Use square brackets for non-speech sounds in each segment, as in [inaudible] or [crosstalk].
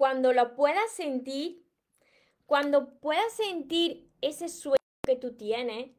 cuando lo puedas sentir, cuando puedas sentir ese sueño que tú tienes,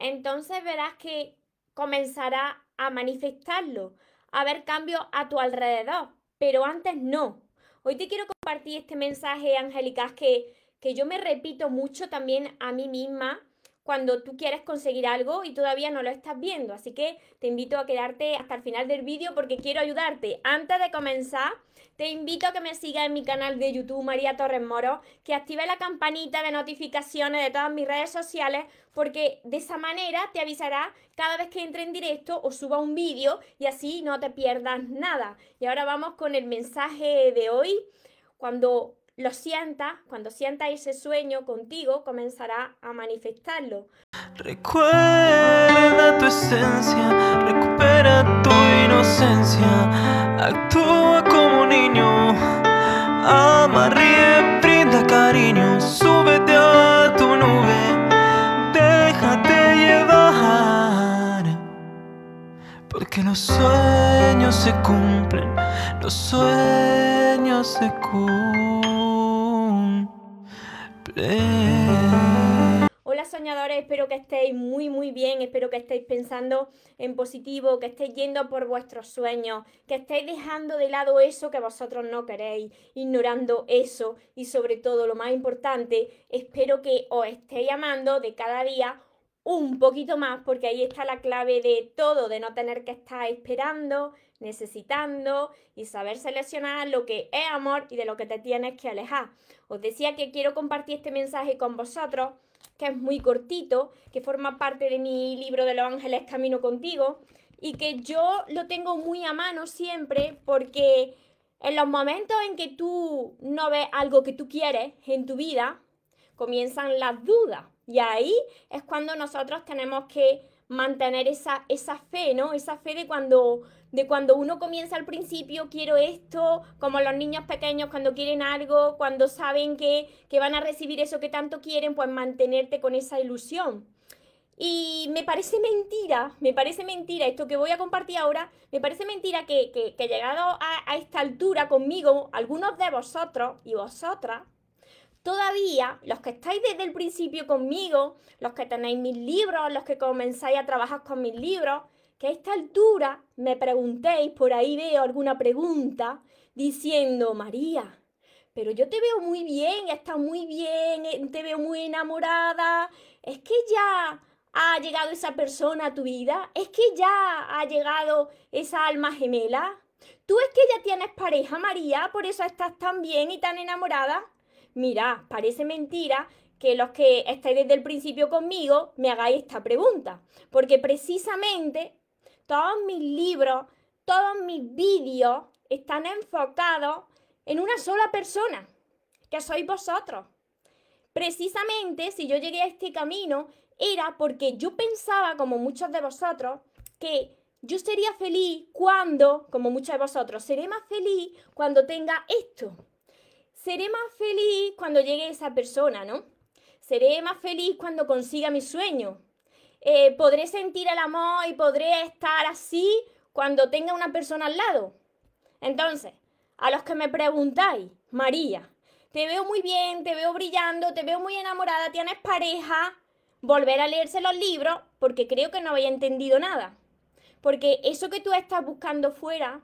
entonces verás que comenzará a manifestarlo, a ver cambios a tu alrededor, pero antes no. Hoy te quiero compartir este mensaje, Angélica, que, que yo me repito mucho también a mí misma cuando tú quieres conseguir algo y todavía no lo estás viendo. Así que te invito a quedarte hasta el final del vídeo porque quiero ayudarte. Antes de comenzar, te invito a que me sigas en mi canal de YouTube María Torres Moro, que active la campanita de notificaciones de todas mis redes sociales porque de esa manera te avisará cada vez que entre en directo o suba un vídeo y así no te pierdas nada. Y ahora vamos con el mensaje de hoy. Cuando lo sienta, cuando sienta ese sueño contigo, comenzará a manifestarlo. Recuerda tu esencia, recupera tu inocencia, actúa como niño, ama, ríe, brinda cariño, súbete a tu nube, déjate llevar, porque los sueños se cumplen, los sueños se cumplen. Hola soñadores, espero que estéis muy muy bien, espero que estéis pensando en positivo, que estéis yendo por vuestros sueños, que estéis dejando de lado eso que vosotros no queréis, ignorando eso y sobre todo lo más importante, espero que os estéis amando de cada día un poquito más porque ahí está la clave de todo, de no tener que estar esperando, necesitando y saber seleccionar lo que es amor y de lo que te tienes que alejar. Os decía que quiero compartir este mensaje con vosotros, que es muy cortito, que forma parte de mi libro de los ángeles Camino contigo y que yo lo tengo muy a mano siempre porque en los momentos en que tú no ves algo que tú quieres en tu vida, comienzan las dudas. Y ahí es cuando nosotros tenemos que mantener esa, esa fe, ¿no? Esa fe de cuando de cuando uno comienza al principio, quiero esto, como los niños pequeños cuando quieren algo, cuando saben que, van a recibir eso que tanto quieren, pues mantenerte con esa ilusión. Y me parece mentira, me parece mentira, esto que voy a compartir ahora, me parece mentira que, que, llegado a esta altura conmigo, algunos de vosotros y vosotras, todavía, los que estáis desde el principio conmigo, los que tenéis mis libros, los que comenzáis a trabajar con mis libros, que a esta altura me preguntéis, por ahí veo alguna pregunta, diciendo, María, pero yo te veo muy bien, estás muy bien, eh, te veo muy enamorada, es que ya ha llegado esa persona a tu vida, es que ya ha llegado esa alma gemela. ¿Tú es que ya tienes pareja, María? ¿Por eso estás tan bien y tan enamorada? Mira, parece mentira que los que estáis desde el principio conmigo me hagáis esta pregunta, porque precisamente todos mis libros, todos mis vídeos están enfocados en una sola persona, que sois vosotros. Precisamente si yo llegué a este camino era porque yo pensaba, como muchos de vosotros, que yo sería feliz cuando, como muchos de vosotros, seré más feliz cuando tenga esto. Seré más feliz cuando llegue esa persona, ¿no? Seré más feliz cuando consiga mi sueño. Eh, podré sentir el amor y podré estar así cuando tenga una persona al lado. Entonces, a los que me preguntáis, María, te veo muy bien, te veo brillando, te veo muy enamorada, tienes pareja, volver a leerse los libros porque creo que no había entendido nada. Porque eso que tú estás buscando fuera,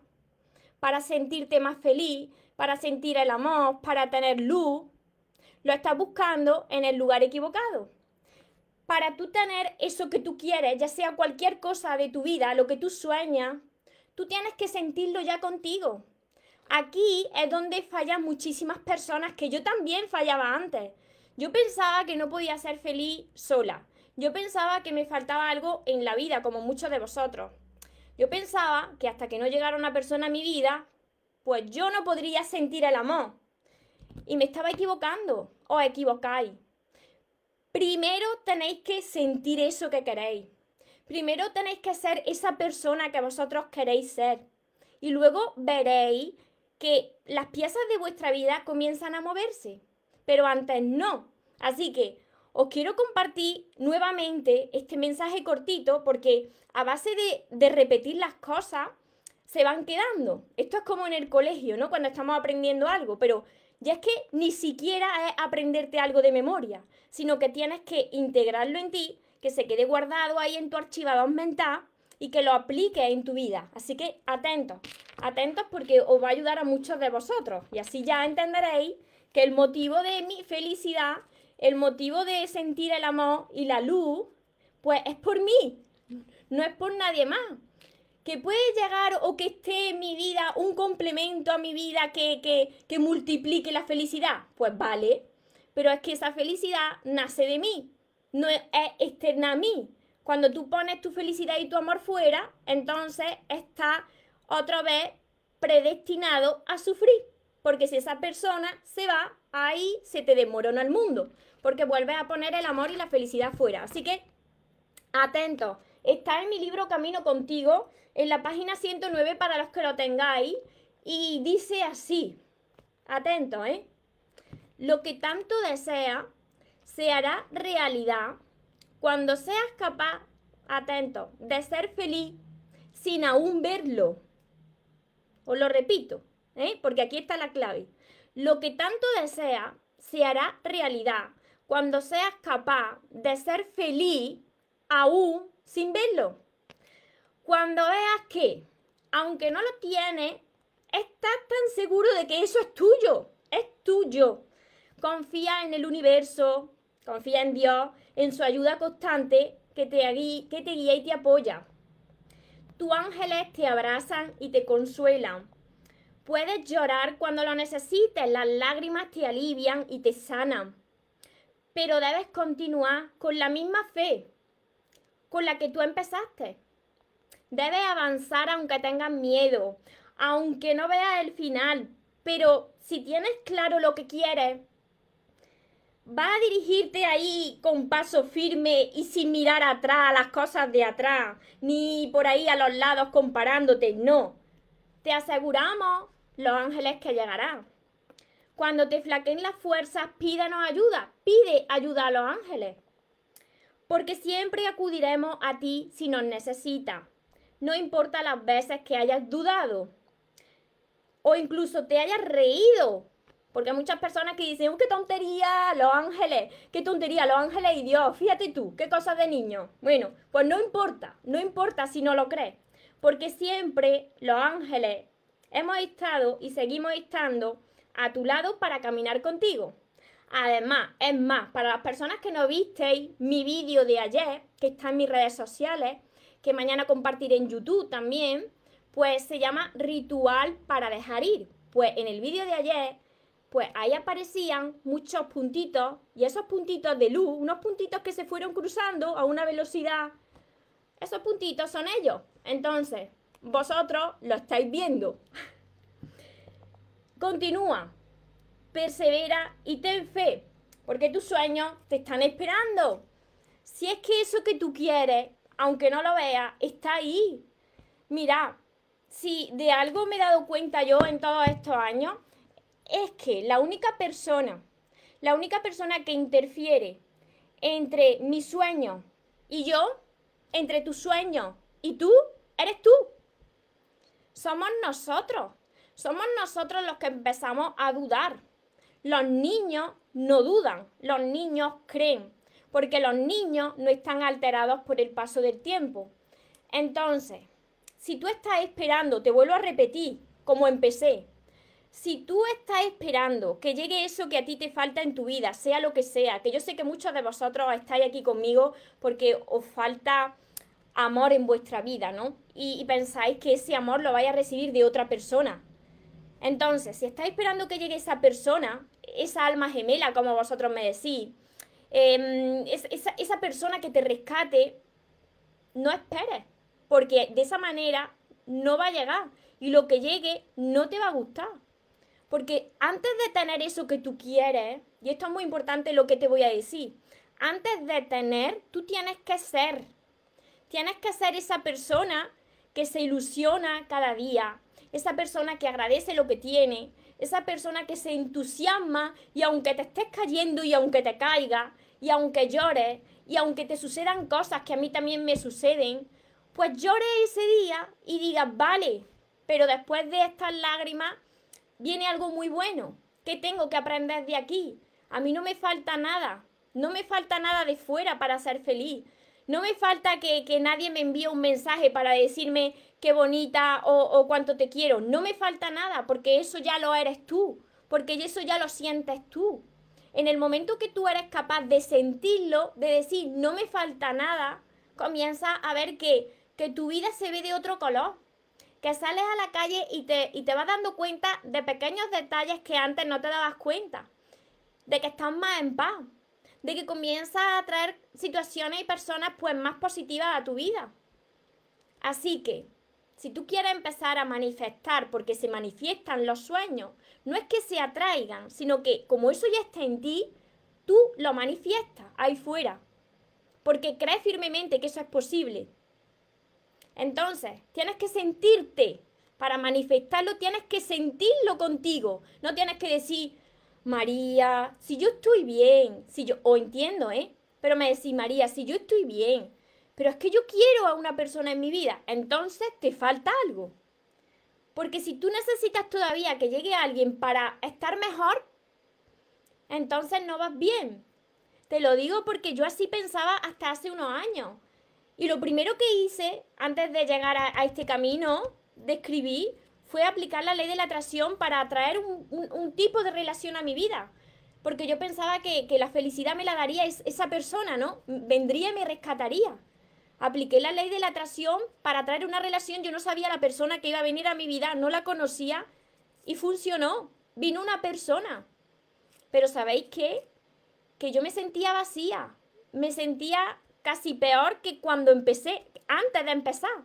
para sentirte más feliz, para sentir el amor, para tener luz, lo estás buscando en el lugar equivocado para tú tener eso que tú quieres, ya sea cualquier cosa de tu vida, lo que tú sueñas, tú tienes que sentirlo ya contigo. Aquí es donde fallan muchísimas personas que yo también fallaba antes. Yo pensaba que no podía ser feliz sola. Yo pensaba que me faltaba algo en la vida, como muchos de vosotros. Yo pensaba que hasta que no llegara una persona a mi vida, pues yo no podría sentir el amor. Y me estaba equivocando. Os equivocáis. Primero tenéis que sentir eso que queréis. Primero tenéis que ser esa persona que vosotros queréis ser. Y luego veréis que las piezas de vuestra vida comienzan a moverse. Pero antes no. Así que os quiero compartir nuevamente este mensaje cortito porque a base de, de, repetir las cosas se van quedando. Esto es como en el colegio, ¿no? Cuando estamos aprendiendo algo, pero Y es que ni siquiera es aprenderte algo de memoria, sino que tienes que integrarlo en ti, que se quede guardado ahí en tu archivador mental y que lo apliques en tu vida. Así que atentos, atentos porque os va a ayudar a muchos de vosotros. Y así ya entenderéis que el motivo de mi felicidad, el motivo de sentir el amor y la luz, pues es por mí, no es por nadie más. Que puede llegar o que esté en mi vida un complemento a mi vida que, que, multiplique la felicidad. Pues vale, pero es que esa felicidad nace de mí, no es, externa a mí. Cuando tú pones tu felicidad y tu amor fuera, entonces está otra vez predestinado a sufrir. Porque si esa persona se va, ahí se te desmorona el mundo. Porque vuelves a poner el amor y la felicidad fuera. Así que, atento. Está en mi libro Camino contigo, en la página 109 para los que lo tengáis. Y dice así. Atento, ¿eh? Lo que tanto desea se hará realidad cuando seas capaz, atento, de ser feliz sin aún verlo. Os lo repito, ¿eh? porque aquí está la clave. Lo que tanto deseas se hará realidad cuando seas capaz de ser feliz aún sin verlo. Cuando veas que, aunque no lo tienes, estás tan seguro de que eso es tuyo, es tuyo. Confía en el universo, confía en Dios en su ayuda constante que te, guía y te apoya. Tus ángeles te abrazan y te consuelan. Puedes llorar cuando lo necesites, las lágrimas te alivian y te sanan. Pero debes continuar con la misma fe con la que tú empezaste. Debes avanzar aunque tengas miedo, aunque no veas el final. Pero si tienes claro lo que quieres, va a dirigirte ahí con paso firme y sin mirar atrás a las cosas de atrás, ni por ahí a los lados comparándote, no. Te aseguramos, los ángeles, que llegarán. Cuando te flaqueen las fuerzas, pídanos ayuda, pide ayuda a los ángeles. Porque siempre acudiremos a ti si nos necesita. No importa las veces que hayas dudado o incluso te hayas reído porque hay muchas personas que dicen, ¡Uh, qué tontería, los ángeles! ¡Qué tontería, los ángeles y Dios! Fíjate tú, qué cosas de niño. Bueno, pues no importa, no importa si no lo crees. Porque siempre los ángeles hemos estado y seguimos estando a tu lado para caminar contigo. Además, es más, para las personas que no visteis mi vídeo de ayer, que está en mis redes sociales, que mañana compartiré en YouTube también, pues se llama Ritual para dejar ir. Pues en el vídeo de ayer pues ahí aparecían muchos puntitos y esos puntitos de luz, unos puntitos que se fueron cruzando a una velocidad, esos puntitos son ellos. Entonces, vosotros lo estáis viendo. [laughs] Continúa, persevera y ten fe, porque tus sueños te están esperando. Si es que eso que tú quieres, aunque no lo veas, está ahí. Mira, si de algo me he dado cuenta yo en todos estos años, es que la única persona, la única persona que interfiere entre mi sueño y yo, entre tu sueño y tú, eres tú. Somos nosotros. Somos nosotros los que empezamos a dudar. Los niños no dudan, los niños creen, porque los niños no están alterados por el paso del tiempo. Entonces, si tú estás esperando, te vuelvo a repetir, como empecé, si tú estás esperando que llegue eso que a ti te falta en tu vida, sea lo que sea, que yo sé que muchos de vosotros estáis aquí conmigo porque os falta amor en vuestra vida, ¿no? Y, pensáis que ese amor lo vais a recibir de otra persona. Entonces, si estáis esperando que llegue esa persona, esa alma gemela, como vosotros me decís, em, esa, esa persona que te rescate, no esperes, porque de esa manera no va a llegar y lo que llegue no te va a gustar. Porque antes de tener eso que tú quieres, y esto es muy importante lo que te voy a decir, antes de tener, tú tienes que ser. Tienes que ser esa persona que se ilusiona cada día, esa persona que agradece lo que tiene, esa persona que se entusiasma y aunque te estés cayendo y aunque te caiga, y aunque llores, y aunque te sucedan cosas que a mí también me suceden, pues llore ese día y digas, vale, pero después de estas lágrimas viene algo muy bueno. ¿Qué tengo que aprender de aquí? A mí no me falta nada. No me falta nada de fuera para ser feliz. No me falta que, nadie me envíe un mensaje para decirme qué bonita o, o cuánto te quiero. No me falta nada porque eso ya lo eres tú. Porque eso ya lo sientes tú. En el momento que tú eres capaz de sentirlo, de decir no me falta nada, comienza a ver que, que tu vida se ve de otro color que sales a la calle y te, y te vas dando cuenta de pequeños detalles que antes no te dabas cuenta, de que estás más en paz, de que comienzas a traer situaciones y personas pues más positivas a tu vida. Así que, si tú quieres empezar a manifestar, porque se manifiestan los sueños, no es que se atraigan, sino que como eso ya está en ti, tú lo manifiestas ahí fuera, porque crees firmemente que eso es posible. Entonces, tienes que sentirte. Para manifestarlo tienes que sentirlo contigo. No tienes que decir, María, si yo estoy bien, si yo, o entiendo, ¿eh? Pero me decís, María, si yo estoy bien, pero es que yo quiero a una persona en mi vida, entonces te falta algo. Porque si tú necesitas todavía que llegue alguien para estar mejor, entonces no vas bien. Te lo digo porque yo así pensaba hasta hace unos años. Y lo primero que hice antes de llegar a, este camino de escribir fue aplicar la ley de la atracción para atraer un, tipo de relación a mi vida. Porque yo pensaba que, la felicidad me la daría esa persona, ¿no? Vendría y me rescataría. Apliqué la ley de la atracción para atraer una relación. Yo no sabía la persona que iba a venir a mi vida, no la conocía y funcionó. Vino una persona. Pero ¿sabéis qué? Que yo me sentía vacía. Me sentía casi peor que cuando empecé, antes de empezar.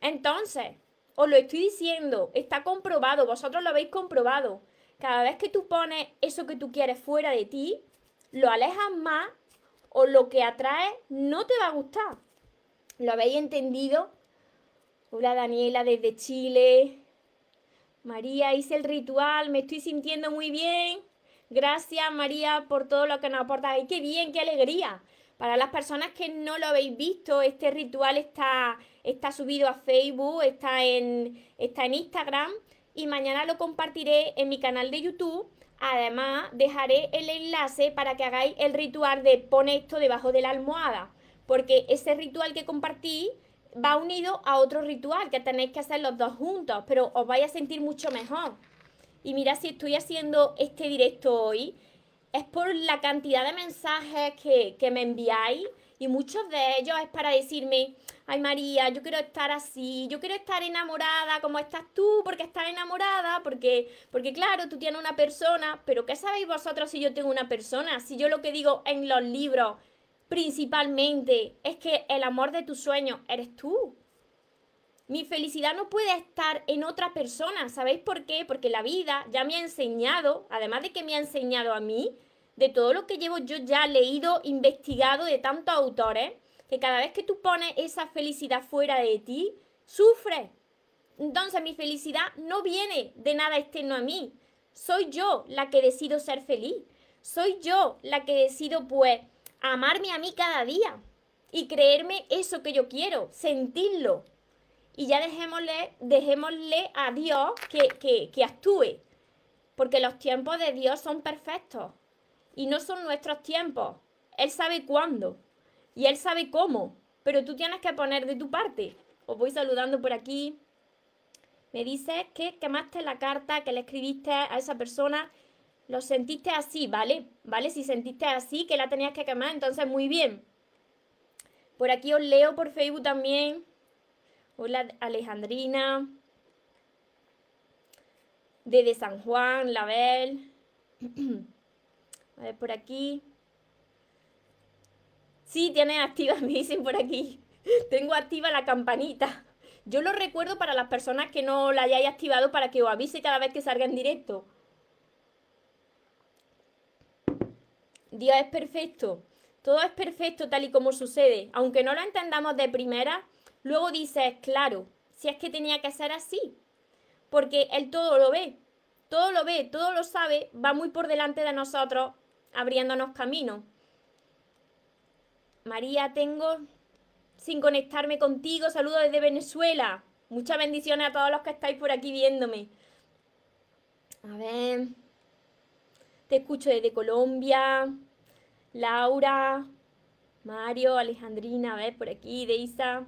Entonces, os lo estoy diciendo, está comprobado, vosotros lo habéis comprobado. Cada vez que tú pones eso que tú quieres fuera de ti, lo alejas más o lo que atrae no te va a gustar. ¿Lo habéis entendido? Hola Daniela desde Chile. María, hice el ritual, me estoy sintiendo muy bien. Gracias María por todo lo que nos aportas. ¡Ay, qué bien, qué alegría! Para las personas que no lo habéis visto, este ritual está, está subido a Facebook, está en, está en Instagram y mañana lo compartiré en mi canal de YouTube. Además, dejaré el enlace para que hagáis el ritual de pone esto debajo de la almohada, porque ese ritual que compartí va unido a otro ritual que tenéis que hacer los dos juntos, pero os vais a sentir mucho mejor. Y mira si estoy haciendo este directo hoy, es por la cantidad de mensajes que, me enviáis y muchos de ellos es para decirme, ay María, yo quiero estar así, yo quiero estar enamorada como estás tú, porque estás enamorada, porque, porque claro, tú tienes una persona, pero ¿qué sabéis vosotros si yo tengo una persona? Si yo lo que digo en los libros principalmente es que el amor de tus sueños eres tú. Mi felicidad no puede estar en otra persona, ¿sabéis por qué? Porque la vida ya me ha enseñado, además de que me ha enseñado a mí, de todo lo que llevo yo ya leído, investigado de tantos autores, que cada vez que tú pones esa felicidad fuera de ti, sufres. Entonces mi felicidad no viene de nada externo a mí. Soy yo la que decido ser feliz. Soy yo la que decido, pues, amarme a mí cada día y creerme eso que yo quiero, sentirlo. Y ya dejémosle, dejémosle a Dios que, que, que actúe. Porque los tiempos de Dios son perfectos y no son nuestros tiempos. Él sabe cuándo y Él sabe cómo, pero tú tienes que poner de tu parte. Os voy saludando por aquí. Me dice que quemaste la carta que le escribiste a esa persona. Lo sentiste así, ¿vale? ¿Vale? Si sentiste así, que la tenías que quemar, entonces muy bien. Por aquí os leo por Facebook también. Hola Alejandrina. Desde San Juan, Label. [clears throat] A ver, por aquí. Sí, tiene activa, [laughs] me dicen por aquí. Tengo activa la campanita. Yo lo recuerdo para las personas que no la hayáis activado para que os avise cada vez que salga en directo. Dios es perfecto. Todo es perfecto tal y como sucede. Aunque no lo entendamos de primera, luego dices, claro, si es que tenía que ser así. Porque Él todo lo ve. Todo lo ve, todo lo sabe, va muy por delante de nosotros abriéndonos camino. María, tengo sin conectarme contigo. Saludos desde Venezuela. Muchas bendiciones a todos los que estáis por aquí viéndome. A ver. Te escucho desde Colombia. Laura, Mario, Alejandrina, a ver, por aquí, Deisa.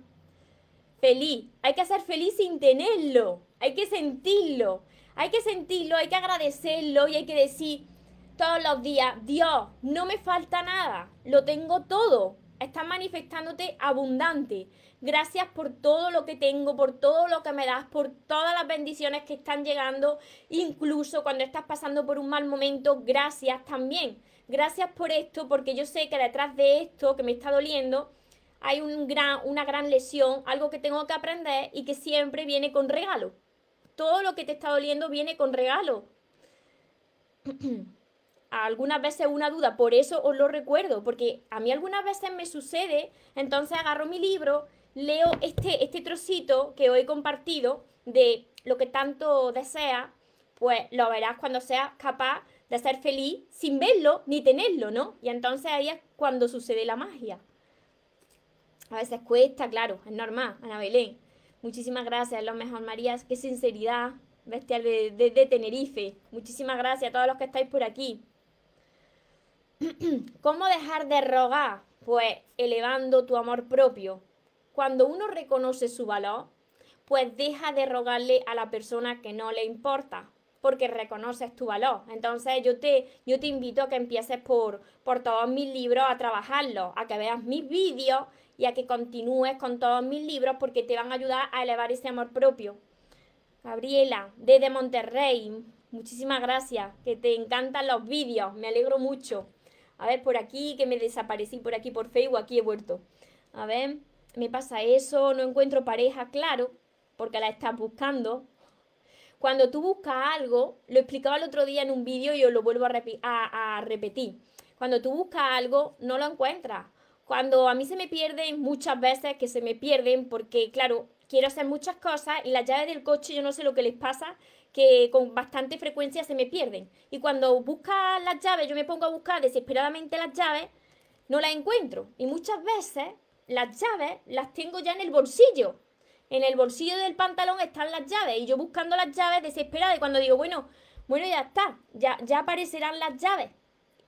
Feliz. Hay que ser feliz sin tenerlo. Hay que sentirlo. Hay que sentirlo, hay que agradecerlo y hay que decir todos los días, Dios, no me falta nada. Lo tengo todo. Estás manifestándote abundante. Gracias por todo lo que tengo, por todo lo que me das, por todas las bendiciones que están llegando, incluso cuando estás pasando por un mal momento. Gracias también. Gracias por esto, porque yo sé que detrás de esto que me está doliendo hay una gran lesión, algo que tengo que aprender y que siempre viene con regalo. Todo lo que te está doliendo viene con regalo. [clears throat] algunas veces una duda, por eso os lo recuerdo, porque a mí algunas veces me sucede, entonces agarro mi libro, leo este, este trocito que hoy he compartido de lo que tanto desea, pues lo verás cuando seas capaz de ser feliz sin verlo ni tenerlo, ¿no? Y entonces ahí es cuando sucede la magia. A veces cuesta, claro, es normal, Ana Belén. Muchísimas gracias, lo mejor, Marías. Qué sinceridad, bestial de, de Tenerife. Muchísimas gracias a todos los que estáis por aquí. [clears throat] ¿Cómo dejar de rogar? Pues elevando tu amor propio. Cuando uno reconoce su valor, pues deja de rogarle a la persona que no le importa, porque reconoces tu valor. Entonces yo te, yo te invito a que empieces por, por todos mis libros a trabajarlos, a que veas mis vídeos y a que continúes con todos mis libros porque te van a ayudar a elevar ese amor propio. Gabriela, desde Monterrey, muchísimas gracias, que te encantan los vídeos, me alegro mucho. A ver, por aquí, que me desaparecí por aquí por Facebook, aquí he vuelto. A ver, me pasa eso, no encuentro pareja, claro, porque la estás buscando. Cuando tú buscas algo, lo explicaba el otro día en un vídeo y os lo vuelvo a, a repetir. Cuando tú buscas algo, no lo encuentras. Cuando a mí se me pierden, muchas veces que se me pierden, porque claro, quiero hacer muchas cosas y la llave del coche yo no sé lo que les pasa, que con bastante frecuencia se me pierden. Y cuando busca las llaves, yo me pongo a buscar desesperadamente las llaves, no las encuentro. Y muchas veces las llaves las tengo ya en el bolsillo. En el bolsillo del pantalón están las llaves y yo buscando las llaves desesperada y cuando digo, bueno, bueno, ya está, ya, ya aparecerán las llaves.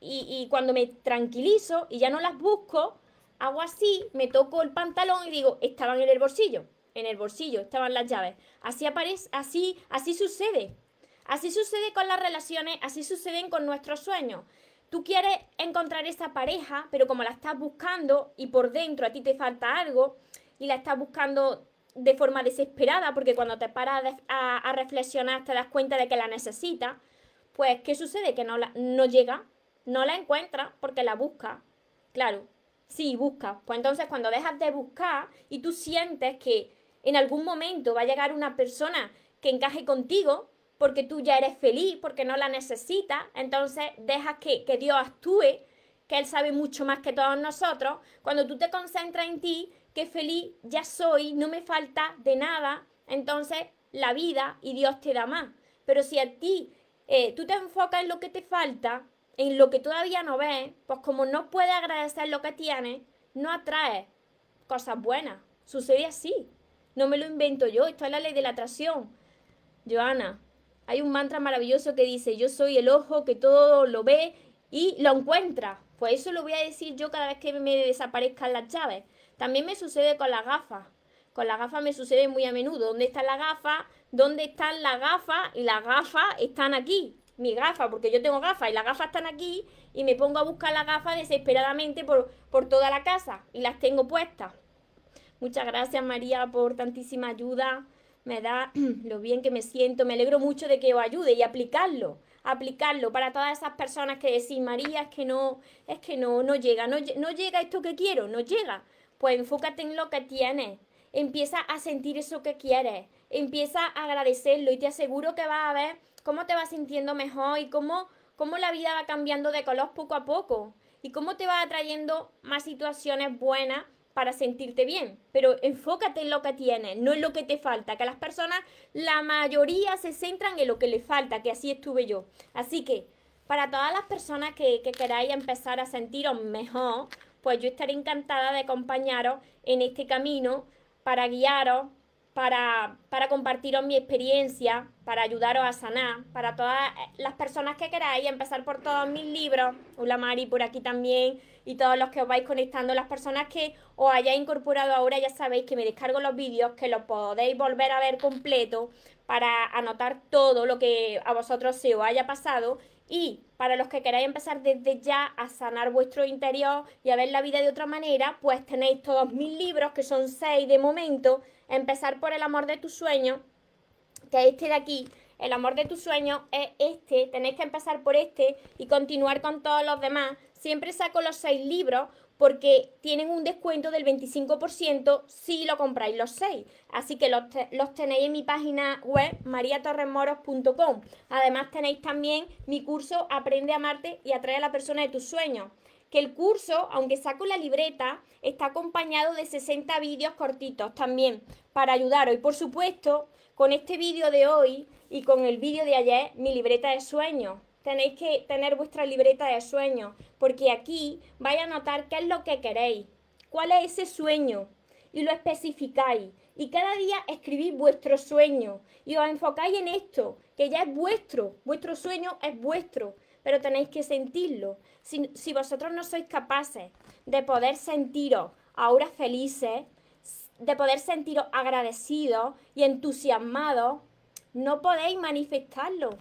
Y, y cuando me tranquilizo y ya no las busco, hago así, me toco el pantalón y digo, estaban en el bolsillo en el bolsillo, estaban las llaves. Así aparece, así, así sucede. Así sucede con las relaciones, así suceden con nuestros sueños. Tú quieres encontrar esa pareja, pero como la estás buscando y por dentro a ti te falta algo y la estás buscando de forma desesperada, porque cuando te paras a, a, reflexionar te das cuenta de que la necesitas, pues ¿qué sucede? Que no, la, no llega, no la encuentra porque la busca. Claro, sí, busca. Pues entonces cuando dejas de buscar y tú sientes que en algún momento va a llegar una persona que encaje contigo porque tú ya eres feliz, porque no la necesitas, entonces dejas que, que Dios actúe, que Él sabe mucho más que todos nosotros. Cuando tú te concentras en ti, que feliz ya soy, no me falta de nada, entonces la vida y Dios te da más. Pero si a ti eh, tú te enfocas en lo que te falta, en lo que todavía no ves, pues como no puedes agradecer lo que tienes, no atraes cosas buenas. Sucede así. No me lo invento yo, esto es la ley de la atracción. Joana, hay un mantra maravilloso que dice, yo soy el ojo que todo lo ve y lo encuentra. Pues eso lo voy a decir yo cada vez que me desaparezcan las llaves. También me sucede con las gafas. Con las gafas me sucede muy a menudo. ¿Dónde están las gafas? ¿Dónde están las gafas? Y las gafas están aquí. Mi gafa, porque yo tengo gafas y las gafas están aquí y me pongo a buscar las gafas desesperadamente por, por toda la casa y las tengo puestas. Muchas gracias María por tantísima ayuda. Me da [clears throat] lo bien que me siento. Me alegro mucho de que os ayude y aplicarlo. Aplicarlo para todas esas personas que decís, María, es que no, es que no, no llega, no, no llega esto que quiero, no llega. Pues enfócate en lo que tienes. Empieza a sentir eso que quieres. Empieza a agradecerlo y te aseguro que vas a ver cómo te vas sintiendo mejor y cómo, cómo la vida va cambiando de color poco a poco y cómo te va atrayendo más situaciones buenas para sentirte bien, pero enfócate en lo que tienes, no en lo que te falta, que las personas, la mayoría se centran en lo que les falta, que así estuve yo. Así que, para todas las personas que, que queráis empezar a sentiros mejor, pues yo estaré encantada de acompañaros en este camino para guiaros para, para compartiros mi experiencia, para ayudaros a sanar, para todas las personas que queráis, empezar por todos mis libros, hola Mari por aquí también, y todos los que os vais conectando, las personas que os hayáis incorporado ahora, ya sabéis que me descargo los vídeos, que los podéis volver a ver completo para anotar todo lo que a vosotros se os haya pasado. Y para los que queráis empezar desde ya a sanar vuestro interior y a ver la vida de otra manera, pues tenéis todos mis libros, que son seis de momento. Empezar por el amor de tus sueños, que es este de aquí. El amor de tus sueños es este. Tenéis que empezar por este y continuar con todos los demás. Siempre saco los seis libros porque tienen un descuento del 25% si lo compráis los seis. Así que los, tenéis en mi página web mariatorremoros.com. Además tenéis también mi curso Aprende a amarte y atrae a la persona de tus sueños. Que el curso, aunque saco la libreta, está acompañado de 60 vídeos cortitos también para ayudaros. Y por supuesto, con este vídeo de hoy y con el vídeo de ayer, mi libreta de sueños tenéis que tener vuestra libreta de sueños, porque aquí vais a notar qué es lo que queréis, cuál es ese sueño, y lo especificáis. Y cada día escribís vuestro sueño y os enfocáis en esto, que ya es vuestro, vuestro sueño es vuestro, pero tenéis que sentirlo. Si, si vosotros no sois capaces de poder sentiros ahora felices, de poder sentiros agradecidos y entusiasmados, no podéis manifestarlo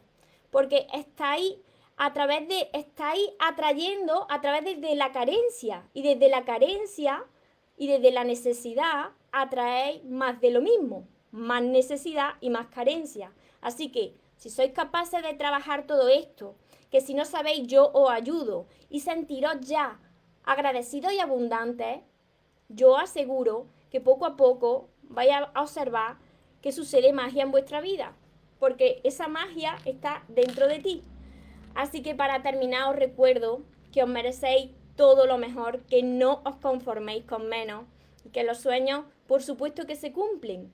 porque estáis a través de, estáis atrayendo a través de, la carencia y desde la carencia y desde la necesidad atraéis más de lo mismo, más necesidad y más carencia. Así que si sois capaces de trabajar todo esto, que si no sabéis yo os ayudo y sentiros ya agradecidos y abundantes, yo aseguro que poco a poco vais a observar que sucede magia en vuestra vida porque esa magia está dentro de ti. Así que para terminar os recuerdo que os merecéis todo lo mejor, que no os conforméis con menos y que los sueños, por supuesto que se cumplen,